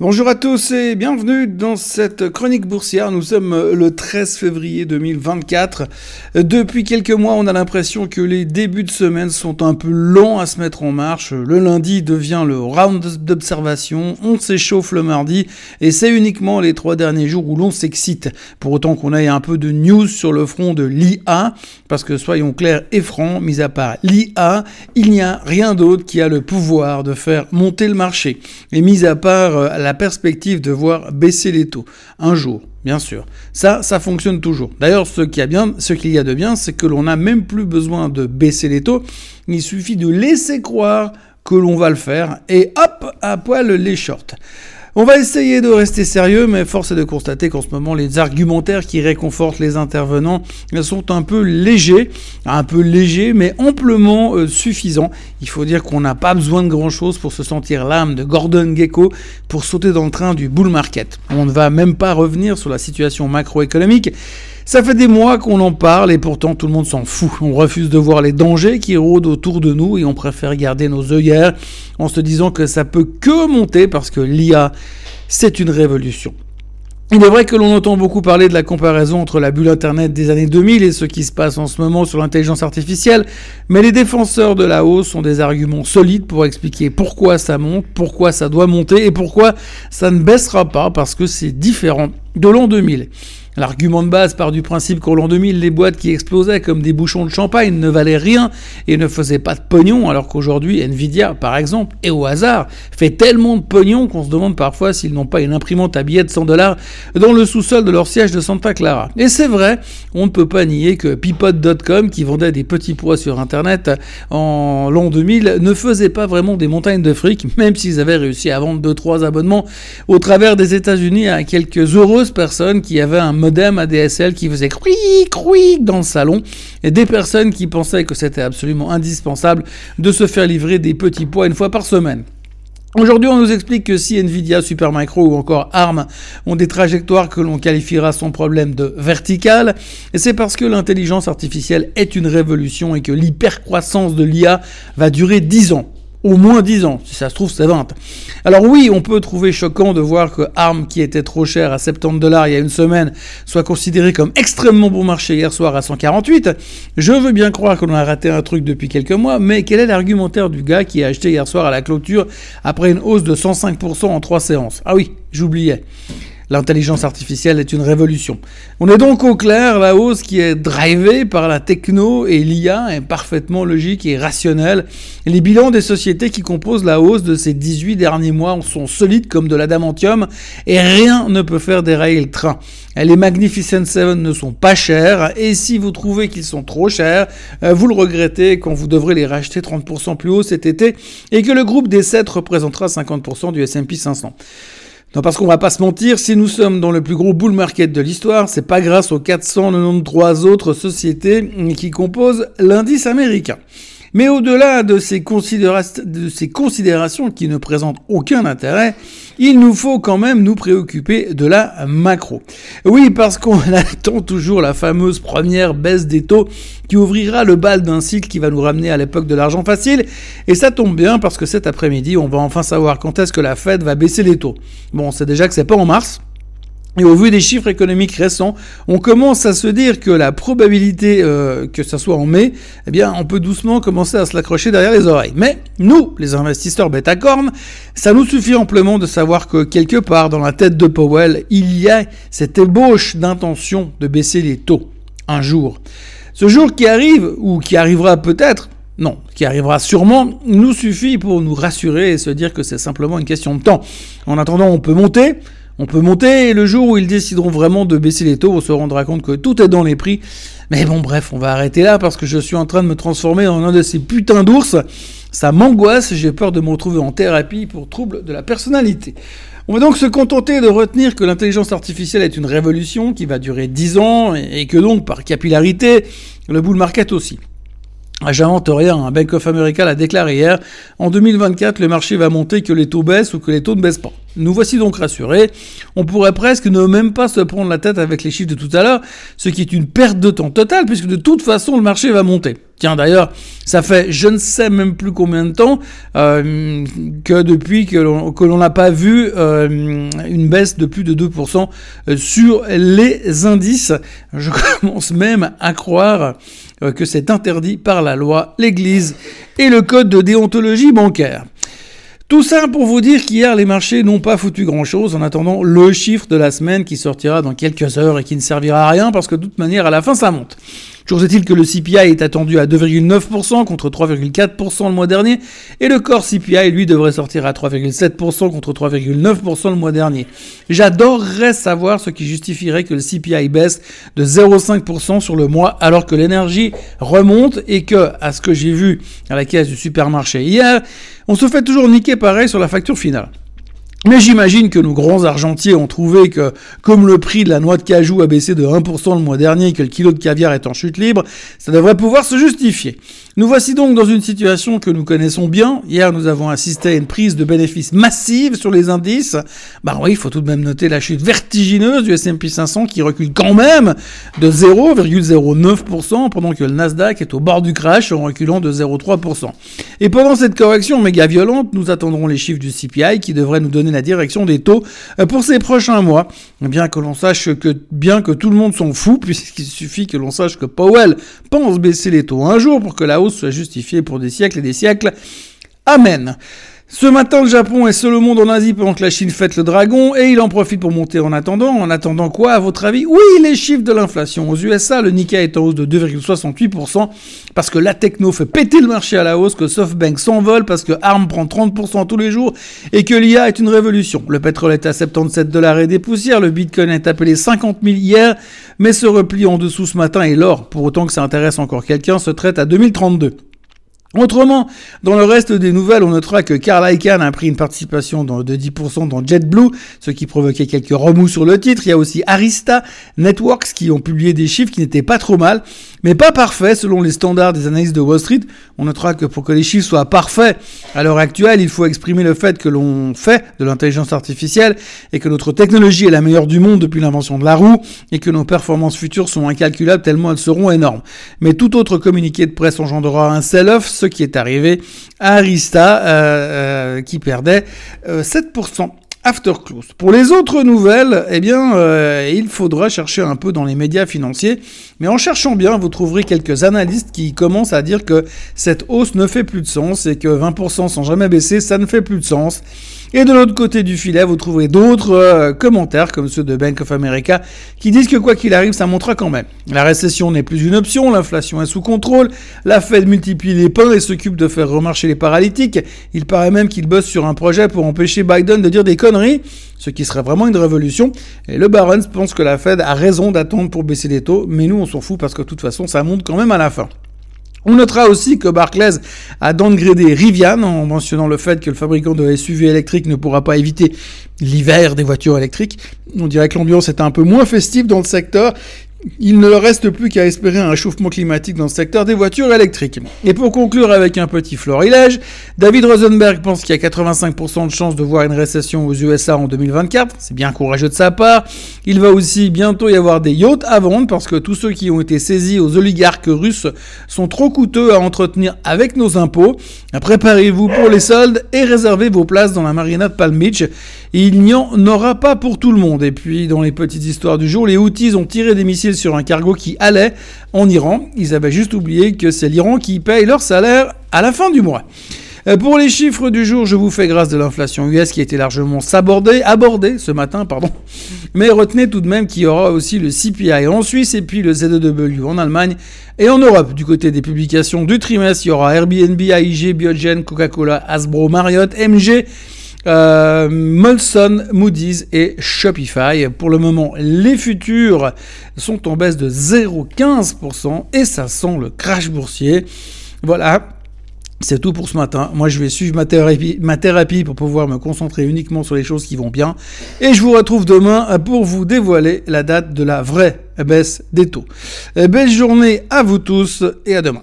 Bonjour à tous et bienvenue dans cette chronique boursière. Nous sommes le 13 février 2024. Depuis quelques mois, on a l'impression que les débuts de semaine sont un peu longs à se mettre en marche. Le lundi devient le round d'observation, on s'échauffe le mardi et c'est uniquement les trois derniers jours où l'on s'excite. Pour autant qu'on ait un peu de news sur le front de l'IA, parce que soyons clairs et francs, mis à part l'IA, il n'y a rien d'autre qui a le pouvoir de faire monter le marché. Et mis à part euh, la perspective de voir baisser les taux un jour, bien sûr. Ça, ça fonctionne toujours. D'ailleurs, ce qu'il y a bien, ce qu'il y a de bien, c'est que l'on n'a même plus besoin de baisser les taux. Il suffit de laisser croire que l'on va le faire et hop, à poil les shorts. On va essayer de rester sérieux, mais force est de constater qu'en ce moment, les argumentaires qui réconfortent les intervenants sont un peu légers, un peu légers, mais amplement euh, suffisants. Il faut dire qu'on n'a pas besoin de grand-chose pour se sentir l'âme de Gordon Gecko pour sauter dans le train du bull market. On ne va même pas revenir sur la situation macroéconomique. Ça fait des mois qu'on en parle et pourtant tout le monde s'en fout. On refuse de voir les dangers qui rôdent autour de nous et on préfère garder nos œillères en se disant que ça peut que monter parce que l'IA, c'est une révolution. Il est vrai que l'on entend beaucoup parler de la comparaison entre la bulle Internet des années 2000 et ce qui se passe en ce moment sur l'intelligence artificielle, mais les défenseurs de la hausse ont des arguments solides pour expliquer pourquoi ça monte, pourquoi ça doit monter et pourquoi ça ne baissera pas parce que c'est différent de l'an 2000. L'argument de base part du principe qu'en l'an 2000, les boîtes qui explosaient comme des bouchons de champagne ne valaient rien et ne faisaient pas de pognon, alors qu'aujourd'hui, Nvidia, par exemple, et au hasard, fait tellement de pognon qu'on se demande parfois s'ils n'ont pas une imprimante à billets de 100 dollars dans le sous-sol de leur siège de Santa Clara. Et c'est vrai, on ne peut pas nier que Pipot.com, qui vendait des petits pois sur Internet en l'an 2000, ne faisait pas vraiment des montagnes de fric, même s'ils avaient réussi à vendre 2-3 abonnements au travers des États-Unis à quelques heureuses personnes qui avaient un modem ADSL qui faisait crouic, crouic dans le salon, et des personnes qui pensaient que c'était absolument indispensable de se faire livrer des petits pois une fois par semaine. Aujourd'hui, on nous explique que si Nvidia, Supermicro ou encore ARM ont des trajectoires que l'on qualifiera sans problème de verticales, c'est parce que l'intelligence artificielle est une révolution et que l'hypercroissance de l'IA va durer 10 ans au moins 10 ans. Si ça se trouve, c'est 20. Alors oui, on peut trouver choquant de voir que ARM, qui était trop cher à 70 dollars il y a une semaine, soit considéré comme extrêmement bon marché hier soir à 148. Je veux bien croire qu'on a raté un truc depuis quelques mois, mais quel est l'argumentaire du gars qui a acheté hier soir à la clôture après une hausse de 105% en 3 séances? Ah oui, j'oubliais. L'intelligence artificielle est une révolution. On est donc au clair, la hausse qui est drivée par la techno et l'IA est parfaitement logique et rationnelle. Les bilans des sociétés qui composent la hausse de ces 18 derniers mois sont solides comme de l'adamantium et rien ne peut faire dérailler le train. Les Magnificent Seven ne sont pas chers et si vous trouvez qu'ils sont trop chers, euh, vous le regrettez quand vous devrez les racheter 30% plus haut cet été et que le groupe des 7 représentera 50% du S&P 500. Non, parce qu'on va pas se mentir, si nous sommes dans le plus gros bull market de l'histoire, c'est pas grâce aux 493 autres sociétés qui composent l'indice américain. Mais au-delà de, ces considérations qui ne présentent aucun intérêt, il nous faut quand même nous préoccuper de la macro. Oui, parce qu'on attend toujours la fameuse première baisse des taux qui ouvrira le bal d'un cycle qui va nous ramener à l'époque de l'argent facile. Et ça tombe bien parce que cet après-midi, on va enfin savoir quand est-ce que la Fed va baisser les taux. Bon, c'est déjà que c'est pas en mars. Et au vu des chiffres économiques récents, on commence à se dire que la probabilité euh, que ça soit en mai, eh bien, on peut doucement commencer à se l'accrocher derrière les oreilles. Mais nous, les investisseurs bêta cornes, ça nous suffit amplement de savoir que quelque part dans la tête de Powell, il y a cette ébauche d'intention de baisser les taux un jour. Ce jour qui arrive, ou qui arrivera peut-être, non, qui arrivera sûrement, nous suffit pour nous rassurer et se dire que c'est simplement une question de temps. En attendant, on peut monter, on peut monter et le jour où ils décideront vraiment de baisser les taux, on se rendra compte que tout est dans les prix. Mais bon, bref, on va arrêter là parce que je suis en train de me transformer en un de ces putains d'ours. Ça m'angoisse, j'ai peur de me retrouver en thérapie pour trouble de la personnalité. On va donc se contenter de retenir que l'intelligence artificielle est une révolution qui va durer 10 ans et que donc, par capillarité, le bull market aussi. J'invente rien, hein. Bank of America l'a déclaré hier. En 2024, le marché va monter que les taux baissent ou que les taux ne baissent pas. Nous voici donc rassurés. On pourrait presque ne même pas se prendre la tête avec les chiffres de tout à l'heure, ce qui est une perte de temps totale puisque de toute façon le marché va monter. Tiens d'ailleurs, ça fait je ne sais même plus combien de temps euh, que depuis que l'on n'a pas vu euh, une baisse de plus de 2% euh, sur les indices. Je commence même à croire que c'est interdit par la loi, l'Église et le code de déontologie bancaire. Tout ça pour vous dire qu'hier, les marchés n'ont pas foutu grand-chose en attendant le chiffre de la semaine qui sortira dans quelques heures et qui ne servira à rien parce que de toute manière, à la fin, ça monte. Toujours est-il que le CPI est attendu à 2,9% contre 3,4% le mois dernier et le corps CPI, lui, devrait sortir à 3,7% contre 3,9% le mois dernier. J'adorerais savoir ce qui justifierait que le CPI baisse de 0,5% sur le mois alors que l'énergie remonte et que, à ce que j'ai vu à la caisse du supermarché hier, on se fait toujours niquer pareil sur la facture finale. Mais j'imagine que nos grands argentiers ont trouvé que, comme le prix de la noix de cajou a baissé de 1% le mois dernier et que le kilo de caviar est en chute libre, ça devrait pouvoir se justifier. Nous voici donc dans une situation que nous connaissons bien. Hier, nous avons assisté à une prise de bénéfices massive sur les indices. Bah oui, il faut tout de même noter la chute vertigineuse du S&P 500 qui recule quand même de 0,09% pendant que le Nasdaq est au bord du crash en reculant de 0,3%. Et pendant cette correction méga violente, nous attendrons les chiffres du CPI qui devraient nous donner la direction des taux euh, pour ces prochains mois. Bien que l'on sache que, bien que tout le monde s'en fout, puisqu'il suffit que l'on sache que Powell pense baisser les taux un jour pour que la hausse soit justifiée pour des siècles et des siècles. Amen. Ce matin, le Japon est seul au monde en Asie pendant que la Chine fête le dragon et il en profite pour monter en attendant. En attendant quoi, à votre avis? Oui, les chiffres de l'inflation. Aux USA, le Nikkei est en hausse de 2,68% parce que la techno fait péter le marché à la hausse, que SoftBank s'envole parce que ARM prend 30% tous les jours et que l'IA est une révolution. Le pétrole est à 77 dollars et des poussières, le Bitcoin est appelé 50 000 hier, mais se replie en dessous ce matin et l'or, pour autant que ça intéresse encore quelqu'un, se traite à 2032. Autrement, dans le reste des nouvelles, on notera que Carl Icahn a pris une participation de 10% dans JetBlue, ce qui provoquait quelques remous sur le titre. Il y a aussi Arista Networks qui ont publié des chiffres qui n'étaient pas trop mal, mais pas parfaits selon les standards des analyses de Wall Street. On notera que pour que les chiffres soient parfaits à l'heure actuelle, il faut exprimer le fait que l'on fait de l'intelligence artificielle et que notre technologie est la meilleure du monde depuis l'invention de la roue et que nos performances futures sont incalculables tellement elles seront énormes. Mais tout autre communiqué de presse engendrera un sell-off ce qui est arrivé à Arista, euh, euh, qui perdait 7% euh, after close. Pour les autres nouvelles, eh bien, il faudra chercher un peu dans les médias financiers, mais en cherchant bien, vous trouverez quelques analystes qui commencent à dire que cette hausse ne fait plus de sens et que 20% sans jamais baisser, ça ne fait plus de sens. Et de l'autre côté du filet, vous trouverez d'autres euh, commentaires, comme ceux de Bank of America, qui disent que quoi qu'il arrive, ça montera quand même. La récession n'est plus une option, l'inflation est sous contrôle, la Fed multiplie les pains et s'occupe de faire remarcher les paralytiques. Il paraît même qu'il bosse sur un projet pour empêcher Biden de dire des conneries, ce qui serait vraiment une révolution. Et le Barons pense que la Fed a raison d'attendre pour baisser les taux, mais nous on s'en fout parce que de toute façon ça monte quand même à la fin. On notera aussi que Barclays a downgradé Rivian en mentionnant le fait que le fabricant de SUV électriques ne pourra pas éviter l'hiver des voitures électriques. On dirait que l'ambiance est un peu moins festive dans le secteur il ne reste plus qu'à espérer un réchauffement climatique dans le secteur des voitures électriques. Et pour conclure avec un petit florilège, David Rosenberg pense qu'il y a 85% de chances de voir une récession aux USA en 2024. C'est bien courageux de sa part. Il va aussi bientôt y avoir des yachts à vendre parce que tous ceux qui ont été saisis aux oligarques russes sont trop coûteux à entretenir avec nos impôts. Préparez-vous pour les soldes et réservez vos places dans la marina de Palm Beach. Il n'y en aura pas pour tout le monde. Et puis, dans les petites histoires du jour, les Houthis ont tiré des missiles sur un cargo qui allait en Iran. Ils avaient juste oublié que c'est l'Iran qui paye leur salaire à la fin du mois. Euh, pour les chiffres du jour, je vous fais grâce de l'inflation US qui a été largement abordée, ce matin, pardon. Mais retenez tout de même qu'il y aura aussi le CPI en Suisse et puis le ZEW en Allemagne et en Europe. Du côté des publications du trimestre, il y aura Airbnb, AIG, Biogen, Coca-Cola, Hasbro, Marriott, MG, euh, Molson, Moody's et Shopify. Pour le moment, les futurs sont en baisse de 0,15% et ça sent le crash boursier. Voilà. C'est tout pour ce matin. Moi, je vais suivre ma thérapie, ma thérapie pour pouvoir me concentrer uniquement sur les choses qui vont bien. Et je vous retrouve demain pour vous dévoiler la date de la vraie baisse des taux. Belle journée à vous tous et à demain.